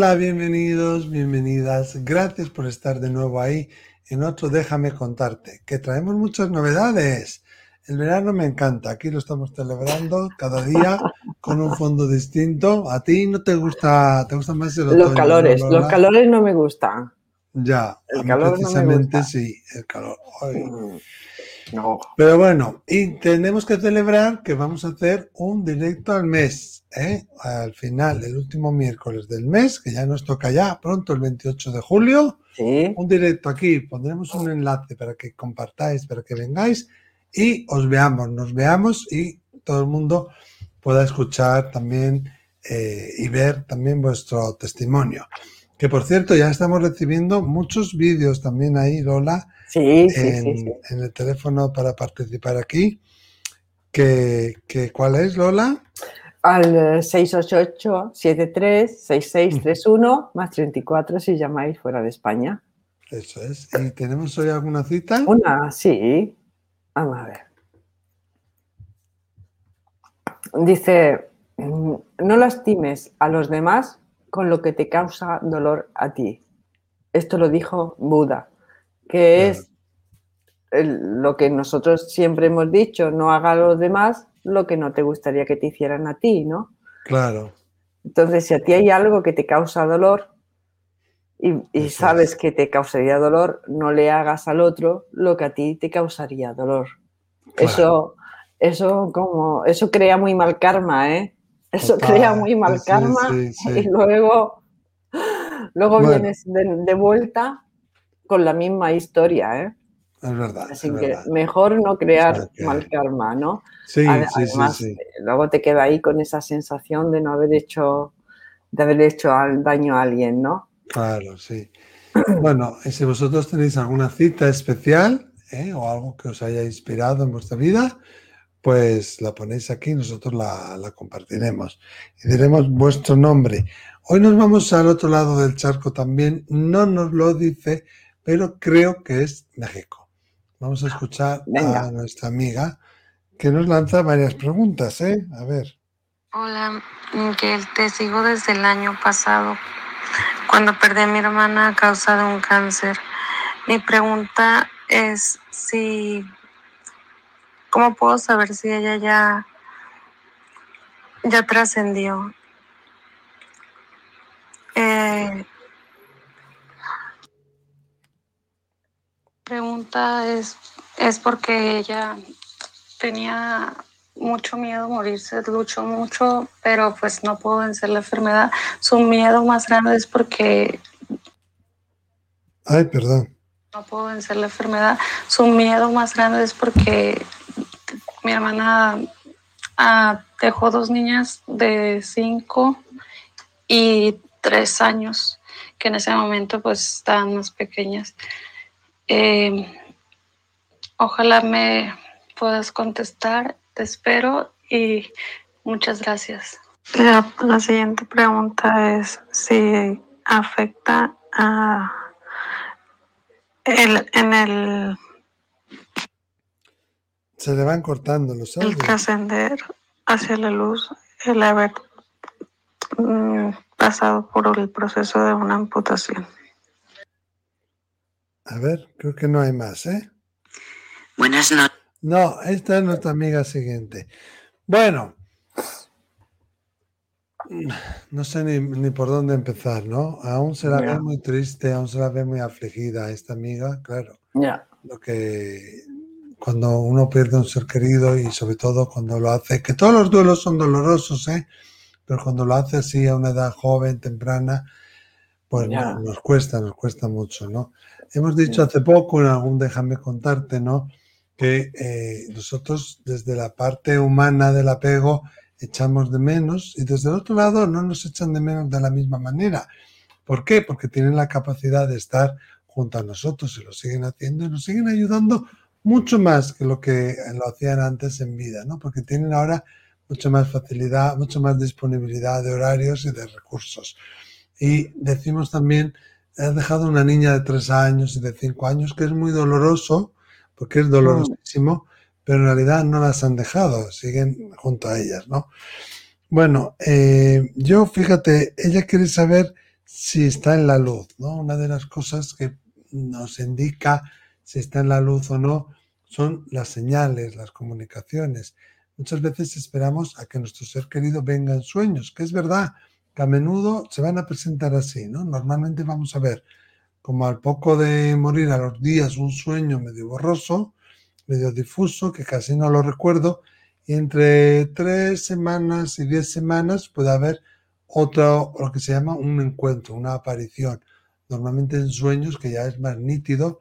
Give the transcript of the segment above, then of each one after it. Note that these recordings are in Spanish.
Hola, bienvenidos, bienvenidas. Gracias por estar de nuevo ahí en otro Déjame contarte, que traemos muchas novedades. El verano me encanta, aquí lo estamos celebrando cada día con un fondo distinto. ¿A ti no te gusta, te gusta más el otoño? Los calores, los calores no me gustan. Ya, el calor precisamente no me gusta. sí, el calor. Ay. No. Pero bueno, y tenemos que celebrar que vamos a hacer un directo al mes, ¿eh? al final, el último miércoles del mes, que ya nos toca ya pronto, el 28 de julio, Sí. un directo aquí. Pondremos un enlace para que compartáis, para que vengáis y os veamos, nos veamos y todo el mundo pueda escuchar también eh, y ver también vuestro testimonio. Que por cierto, ya estamos recibiendo muchos vídeos también ahí, Lola, Sí, sí, en, sí, sí. en el teléfono para participar aquí. Que, que- ¿Cuál es, Lola? Al eh, 688-73-6631 más 34 si llamáis fuera de España. Eso es. ¿Y tenemos hoy alguna cita? Una, sí. Vamos a ver. Dice, mm, no lastimes a los demás con lo que te causa dolor a ti. Esto lo dijo Buda, que es el- lo que nosotros siempre hemos dicho, no haga a los demás lo que no te gustaría que te hicieran a ti, ¿no? Claro. Entonces, si a ti hay algo que te causa dolor y, sabes es. que te causaría dolor, no le hagas al otro lo que a ti te causaría dolor. Claro. Eso, eso como, eso crea muy mal karma, ¿eh? Eso Total, crea muy mal sí, karma sí, sí. y luego, luego Bueno. vienes de, de vuelta con la misma historia, ¿eh? Es verdad. Así es que verdad. mejor no crear que- mal karma, ¿no? Sí, Ade- sí, sí, Además, sí. luego te queda ahí con esa sensación de no haber hecho, de haber hecho daño a alguien, ¿no? Claro, sí. Bueno, y si vosotros tenéis alguna cita especial ¿eh? o algo que os haya inspirado en vuestra vida, pues la ponéis aquí, nosotros la, la compartiremos y diremos vuestro nombre. Hoy nos vamos al otro lado del charco también, no nos lo dice, pero creo que es México. Vamos a escuchar Venga. a nuestra amiga que nos lanza varias preguntas, ¿eh? A ver. Hola, Miguel, te sigo desde el año pasado, cuando perdí a mi hermana a causa de un cáncer. Mi pregunta es si, ¿cómo puedo saber si ella ya, ya trascendió? Eh, pregunta es, es porque ella tenía mucho miedo a morirse, luchó mucho, pero pues no pudo vencer la enfermedad. Su miedo más grande es porque Ay, perdón. no pudo vencer la enfermedad. Su miedo más grande es porque mi hermana ah, dejó dos niñas de cinco y tres años, que en ese momento pues estaban más pequeñas. Eh, ojalá me puedas contestar, te espero y muchas gracias. La, la siguiente pregunta es si afecta a el, en el, Se le van cortando los el audios. trascender hacia la luz, el haber mm, pasado por el proceso de una amputación. A ver, creo que no hay más, ¿eh? Buenas noches. No, esta es nuestra amiga siguiente. Bueno, no sé ni, ni por dónde empezar, ¿no? Aún se la ve muy triste, aún se la ve muy afligida esta amiga, claro. Ya. Lo que cuando uno pierde un ser querido y sobre todo cuando lo hace, que todos los duelos son dolorosos, ¿eh? Pero cuando lo hace así a una edad joven, temprana, pues no, nos cuesta, nos cuesta mucho, ¿no? Hemos dicho hace poco en algún Déjame contarte, ¿no? Que eh, nosotros desde la parte humana del apego echamos de menos y desde el otro lado no nos echan de menos de la misma manera. ¿Por qué? Porque tienen la capacidad de estar junto a nosotros y lo siguen haciendo y nos siguen ayudando mucho más que lo que lo hacían antes en vida, ¿no? Porque tienen ahora mucha más facilidad, mucha más disponibilidad de horarios y de recursos. Y decimos también, has dejado una niña de tres años y de cinco años, que es muy doloroso, porque es dolorosísimo, pero en realidad no las han dejado, siguen junto a ellas, ¿no? Bueno, eh, yo fíjate, ella quiere saber si está en la luz, ¿no? Una de las cosas que nos indica si está en la luz o no son las señales, las comunicaciones. Muchas veces esperamos a que nuestro ser querido venga en sueños, que es verdad que a menudo se van a presentar así, ¿no? Normalmente vamos a ver como al poco de morir a los días un sueño medio borroso, medio difuso, que casi no lo recuerdo, y entre tres semanas y diez semanas puede haber otro, lo que se llama un encuentro, una aparición, normalmente en sueños que ya es más nítido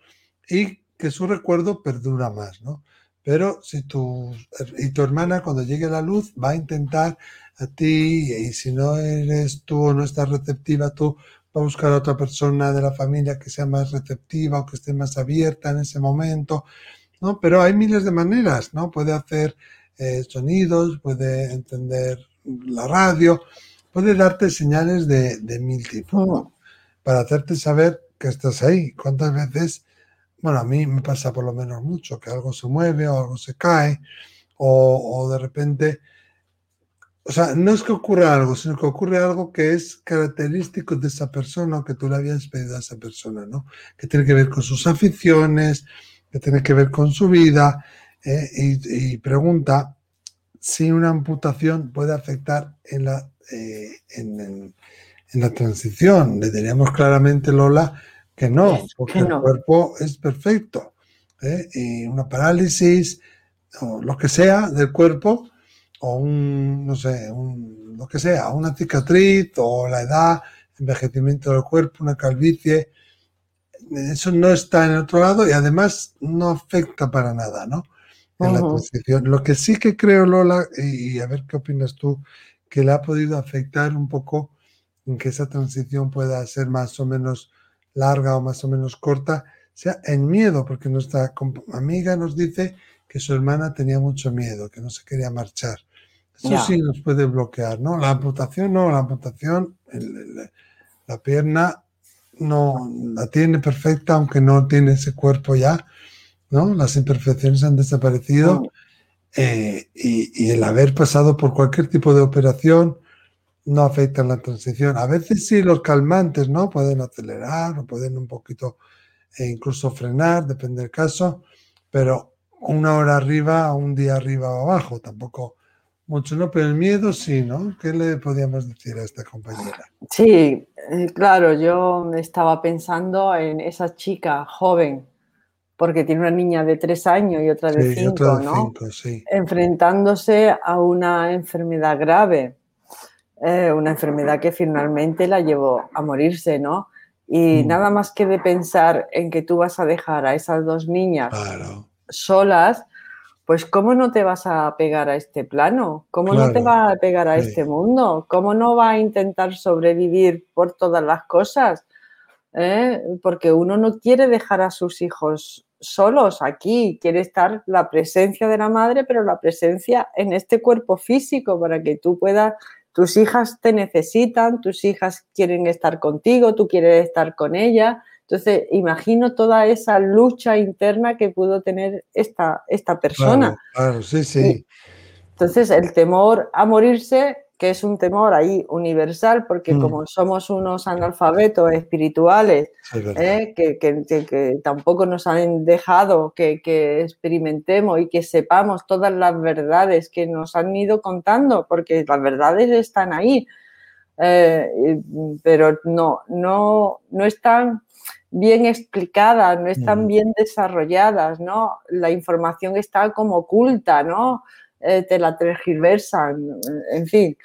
y que su recuerdo perdura más, ¿no? Pero si tu, y tu hermana cuando llegue la luz va a intentar a ti y si no eres tú o no estás receptiva tú, va a buscar a otra persona de la familia que sea más receptiva o que esté más abierta en ese momento, ¿no? Pero hay miles de maneras, ¿no? Puede hacer eh, sonidos, puede entender la radio, puede darte señales de, mil tipos, Para hacerte saber que estás ahí. ¿Cuántas veces, bueno, a mí me pasa por lo menos mucho, que algo se mueve o algo se cae, o, o de repente, o sea, no es que ocurra algo, sino que ocurre algo que es característico de esa persona o que tú le habías pedido a esa persona, ¿no? Que tiene que ver con sus aficiones, que tiene que ver con su vida, eh, y, pregunta si una amputación puede afectar en la, eh, en, la transición. Le diríamos claramente, Lola, que no, porque el cuerpo es perfecto. ¿eh? Y una parálisis o lo que sea del cuerpo, o un, no sé, un, lo que sea, una cicatriz o la edad, envejecimiento del cuerpo, una calvicie, eso no está en otro lado y además no afecta para nada, ¿no? en la transición. Lo que sí que creo, Lola, y, a ver qué opinas tú, que le ha podido afectar un poco en que esa transición pueda ser más o menos larga o más o menos corta, sea en miedo, porque nuestra amiga nos dice que su hermana tenía mucho miedo, que no se quería marchar. Eso sí nos puede bloquear, ¿no? La amputación no, la amputación, la pierna no la tiene perfecta, aunque no tiene ese cuerpo ya, ¿no? Las imperfecciones han desaparecido eh, y, el haber pasado por cualquier tipo de operación no afecta la transición. A veces sí los calmantes, ¿no? Pueden acelerar o pueden un poquito e incluso frenar, depende del caso, pero una hora arriba, un día arriba o abajo, tampoco mucho, ¿no? Pero el miedo sí, ¿no? ¿Qué le podíamos decir a esta compañera? Sí, eh, claro, yo estaba pensando en esa chica joven porque tiene una niña de tres años y otra de cinco, ¿no? Enfrentándose a una enfermedad grave, eh, una enfermedad que finalmente la llevó a morirse, ¿no? Y mm. nada más que de pensar en que tú vas a dejar a esas dos niñas solas, pues ¿cómo no te vas a pegar a este plano? ¿Cómo no te vas a pegar a este mundo? ¿Cómo no va a intentar sobrevivir por todas las cosas? ¿Eh? Porque uno no quiere dejar a sus hijos solos aquí, quiere estar la presencia de la madre, pero la presencia en este cuerpo físico para que tú puedas, tus hijas te necesitan, tus hijas quieren estar contigo, tú quieres estar con ella. Entonces, imagino toda esa lucha interna que pudo tener esta, esta persona. claro sí, sí. Entonces, el temor a morirse que es un temor ahí universal, porque mm. como somos unos analfabetos espirituales, ¿eh? que, tampoco nos han dejado que, experimentemos y que sepamos todas las verdades que nos han ido contando, porque las verdades están ahí, eh, pero no, no, no están bien explicadas, no están mm. bien desarrolladas, ¿no? La información está como oculta, ¿no? Eh, te la tergiversan, en fin.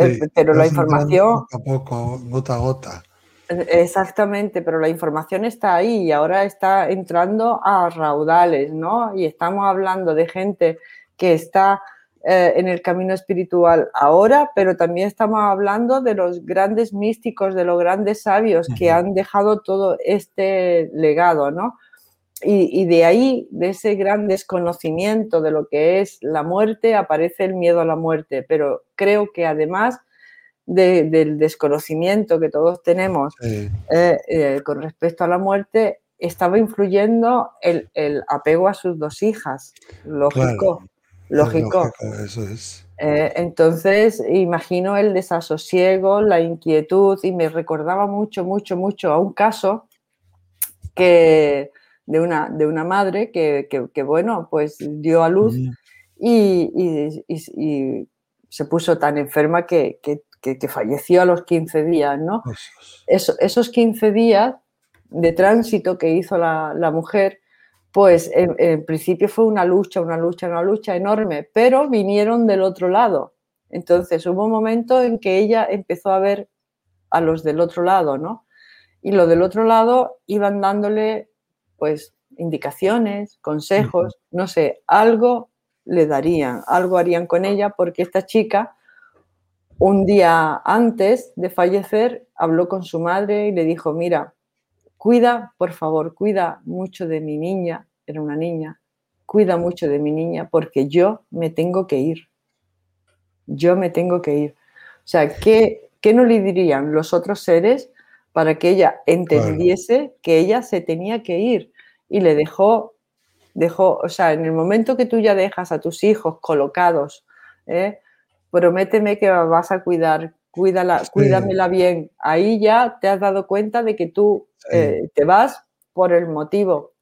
Eh, pero la información... Poco a poco, gota a gota. Exactamente, pero la información está ahí y ahora está entrando a raudales, ¿no? Y estamos hablando de gente que está eh, en el camino espiritual ahora, pero también estamos hablando de los grandes místicos, de los grandes sabios que han dejado todo este legado, ¿no? Y, de ahí, de ese gran desconocimiento de lo que es la muerte, aparece el miedo a la muerte. Pero creo que además del desconocimiento que todos tenemos eh, eh, con respecto a la muerte, estaba influyendo el, apego a sus dos hijas. Lógico, lógico. eso es. Eh, entonces, imagino el desasosiego, la inquietud y me recordaba mucho, mucho, mucho a un caso que, de, una, de una madre que, bueno, pues dio a luz y, se puso tan enferma que, falleció a los 15 días, ¿no? esos 15 días de tránsito que hizo la, mujer, pues en, principio fue una lucha, una lucha, una lucha enorme, pero vinieron del otro lado. Entonces hubo un momento en que ella empezó a ver a los del otro lado, ¿no? Y los del otro lado iban dándole, pues, indicaciones, consejos, no sé, algo le darían, algo harían con ella, porque esta chica, un día antes de fallecer, habló con su madre y le dijo, mira, cuida, por favor, cuida mucho de mi niña, era una niña, cuida mucho de mi niña porque yo me tengo que ir. Yo me tengo que ir. O sea, ¿qué, qué no le dirían los otros seres para que ella entendiese que ella se tenía que ir? Y le dejó, dejó, o sea, en el momento que tú ya dejas a tus hijos colocados, ¿eh? prométeme que vas a cuidar, cuídala, cuídamela bien. Ahí ya te has dado cuenta de que tú eh, te vas por el motivo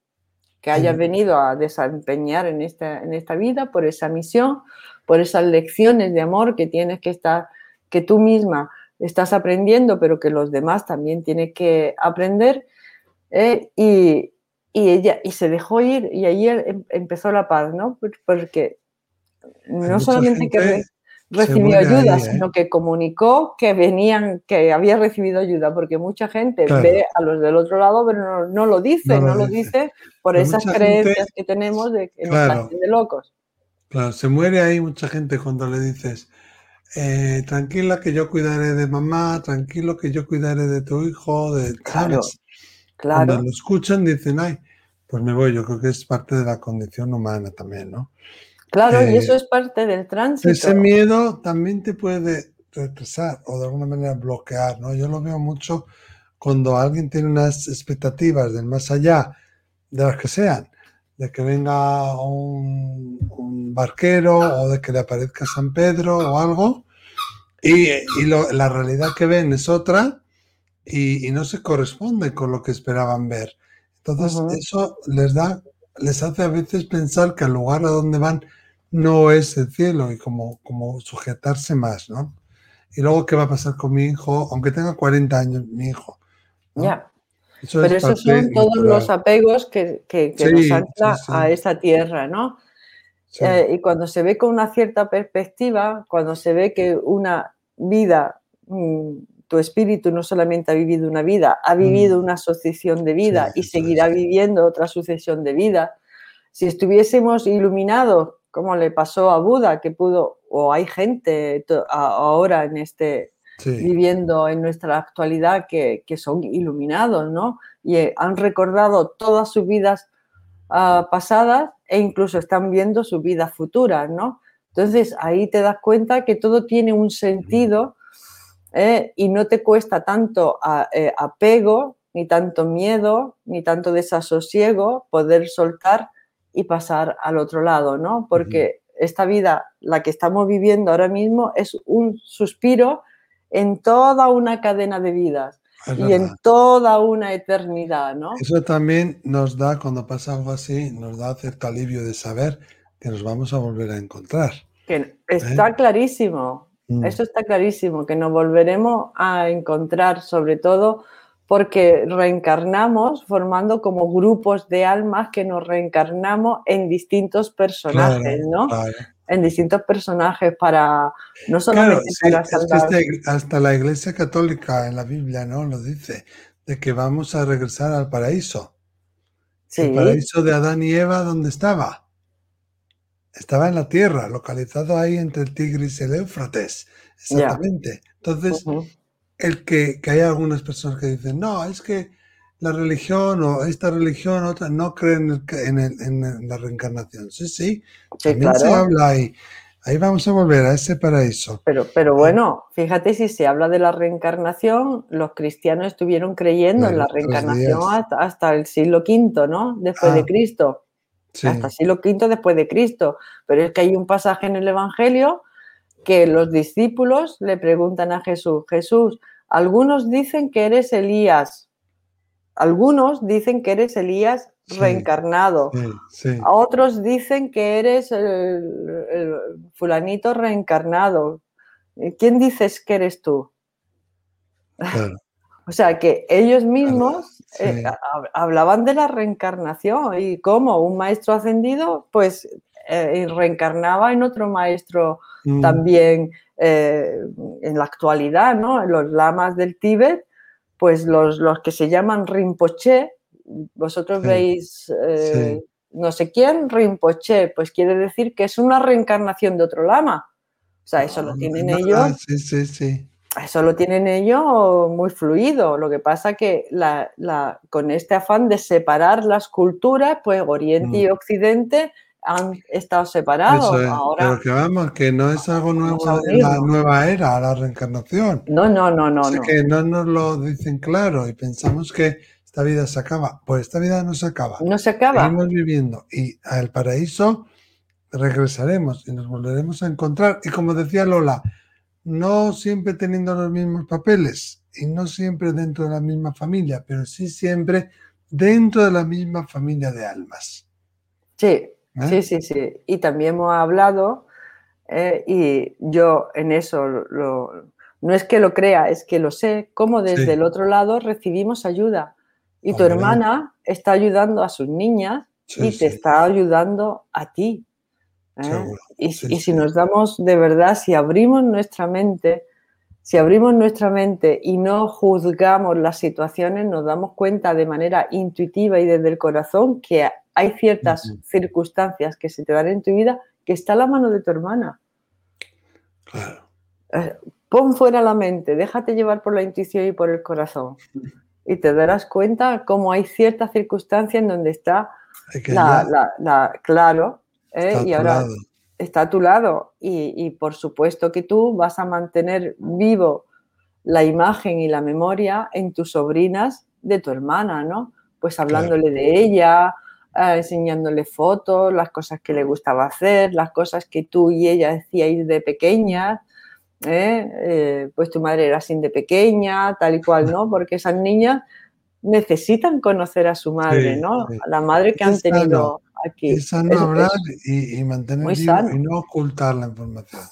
que hayas venido a desempeñar en esta, en esta vida, por esa misión, por esas lecciones de amor que tienes que estar, que tú misma estás aprendiendo, pero que los demás también tienen que aprender. Eh, y, ella y se dejó ir y ahí em, empezó la paz, ¿no? Porque no solamente que recibió ayuda, ¿eh? sino que comunicó que venían, que había recibido ayuda, porque mucha gente ve a los del otro lado, pero no, lo dice, no, lo, dice. por esas creencias que tenemos de que nos de locos. Claro, se muere ahí mucha gente cuando le dices, eh, tranquila que yo cuidaré de mamá, tranquilo que yo cuidaré de tu hijo, de claro, claro. Cuando lo escuchan dicen, ay, pues me voy, yo creo que es parte de la condición humana también, ¿no? Claro, y eso eh, es parte del tránsito. Ese miedo también te puede retrasar o de alguna manera bloquear, ¿no? Yo lo veo mucho cuando alguien tiene unas expectativas del más allá, de las que sean, de que venga un, barquero o de que le aparezca San Pedro o algo, y, la realidad que ven es otra y, no se corresponde con lo que esperaban ver. Entonces, eso les da, les hace a veces pensar que al lugar a donde van no es el cielo y como, como sujetarse más, ¿no? Y luego, ¿qué va a pasar con mi hijo? Aunque tenga 40 años, mi hijo. Ya. Pero esos son todos los apegos que, que, nos ancla a esa tierra, ¿no? Eh, y cuando se ve con una cierta perspectiva, cuando se ve que una vida, mm, tu espíritu no solamente ha vivido una vida, ha vivido mm. una sucesión de vida y seguirá viviendo otra sucesión de vida. Si estuviésemos iluminados como le pasó a Buda, que pudo, o hay gente ahora en este, viviendo en nuestra actualidad que, son iluminados, ¿no? Y eh, han recordado todas sus vidas ah, pasadas e incluso están viendo sus vidas futuras, ¿no? Entonces ahí te das cuenta que todo tiene un sentido ¿eh? y no te cuesta tanto eh, apego, ni tanto miedo, ni tanto desasosiego poder soltar y pasar al otro lado, ¿no? Porque esta vida, la que estamos viviendo ahora mismo, es un suspiro en toda una cadena de vidas y en toda una eternidad, ¿no? Eso también nos da, cuando pasa algo así, nos da cierto alivio de saber que nos vamos a volver a encontrar. Que está ¿eh? clarísimo. Eso está clarísimo, que nos volveremos a encontrar, sobre todo porque reencarnamos formando como grupos de almas que nos reencarnamos en distintos personajes, ¿no? En distintos personajes para no solamente para hasta la Iglesia Católica en la Biblia, ¿no? Lo dice, de que vamos a regresar al paraíso. El paraíso de Adán y Eva, ¿dónde estaba? Estaba en la tierra, localizado ahí entre el Tigris y el Éufrates. Exactamente. Entonces, el que, que hay algunas personas que dicen, no, es que la religión o esta religión otra no creen en, en, la reencarnación. Sí, sí, también se habla ahí. Ahí vamos a volver a ese paraíso. Pero, pero bueno, fíjate si se habla de la reencarnación, los cristianos estuvieron creyendo en la reencarnación hasta, el siglo V, ¿no? Después de ah, Cristo. Hasta siglo V después de Cristo. Pero es que hay un pasaje en el Evangelio que los discípulos le preguntan a Jesús, Jesús, algunos dicen que eres Elías, algunos dicen que eres Elías reencarnado, a otros dicen que eres el, fulanito reencarnado. ¿Quién dices que eres tú? o sea que ellos mismos eh, hablaban de la reencarnación y cómo un maestro ascendido pues eh, reencarnaba en otro maestro mm. también eh, en la actualidad, ¿no? Los lamas del Tíbet, pues los, los que se llaman Rinpoche, vosotros veis no sé quién, Rinpoche, pues quiere decir que es una reencarnación de otro lama. O sea, eso lo ah, tienen ellos. sí, sí, sí eso lo tienen ellos muy fluido. Lo que pasa que con este afán de separar las culturas, pues Oriente y mm. Occidente han estado separados. Ahora, pero que vamos, que no es algo nuevo de la nueva era, la reencarnación. No, no, no, no. Que no nos lo dicen claro y pensamos que esta vida se acaba. Pues esta vida no se acaba. No se acaba. Seguimos viviendo y al paraíso regresaremos y nos volveremos a encontrar. Y como decía Lola, no siempre teniendo los mismos papeles y no siempre dentro de la misma familia, pero sí siempre dentro de la misma familia de almas. Sí, ¿Eh? sí, sí, sí. Y también hemos hablado, eh, y yo en eso no es que lo crea, es que lo sé, cómo desde el otro lado recibimos ayuda. Y tu hermana está ayudando a sus niñas y te está ayudando a ti. ¿Eh? Y, si nos damos de verdad, si abrimos nuestra mente, si abrimos nuestra mente y no juzgamos las situaciones, nos damos cuenta de manera intuitiva y desde el corazón que hay ciertas circunstancias que se te dan en tu vida que está a la mano de tu hermana. Eh, pon fuera la mente, déjate llevar por la intuición y por el corazón. Y te darás cuenta cómo hay ciertas circunstancias en donde está la, claro, ¿eh? y ahora está a tu lado. Y, por supuesto que tú vas a mantener vivo la imagen y la memoria en tus sobrinas de tu hermana, ¿no? Pues hablándole de ella, eh, enseñándole fotos, las cosas que le gustaba hacer, las cosas que tú y ella decíais de pequeña. ¿eh? pues tu madre era así de pequeña, tal y cual, ¿no? Porque esas niñas necesitan conocer a su madre, ¿no? A la madre que han tenido aquí. Es sano hablar y, mantener y no ocultar la información.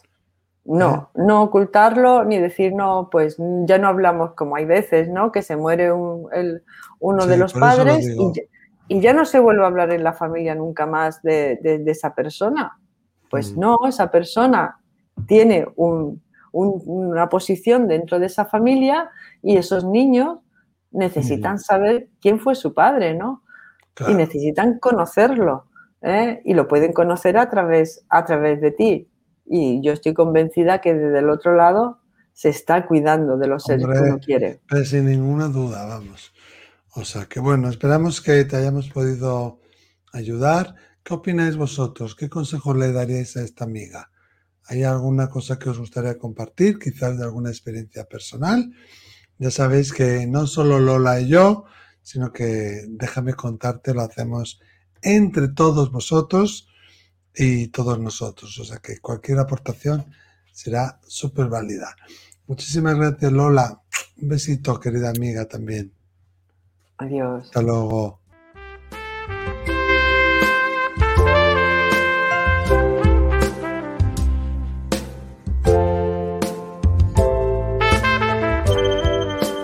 No, ¿Eh? no ocultarlo ni decir, no, pues ya no hablamos como hay veces, ¿no? Que se muere el, uno de los padres y, ya no se vuelve a hablar en la familia nunca más de, esa persona. Pues mm. no, esa persona tiene una posición dentro de esa familia y esos niños necesitan saber quién fue su padre, ¿no? Y necesitan conocerlo. ¿eh? Y lo pueden conocer a través, a través de ti. Y yo estoy convencida que desde el otro lado se está cuidando de los seres que uno quiere. sin ninguna duda, vamos. O sea que bueno, esperamos que te hayamos podido ayudar. ¿Qué opináis vosotros? ¿Qué consejo le daríais a esta amiga? ¿Hay alguna cosa que os gustaría compartir, quizás de alguna experiencia personal? Ya sabéis que no solo Lola y yo, sino que déjame contarte, lo hacemos entre todos vosotros y todos nosotros. O sea que cualquier aportación será súper válida. Muchísimas gracias, Lola. Un besito, querida amiga, también. Adiós. Hasta luego.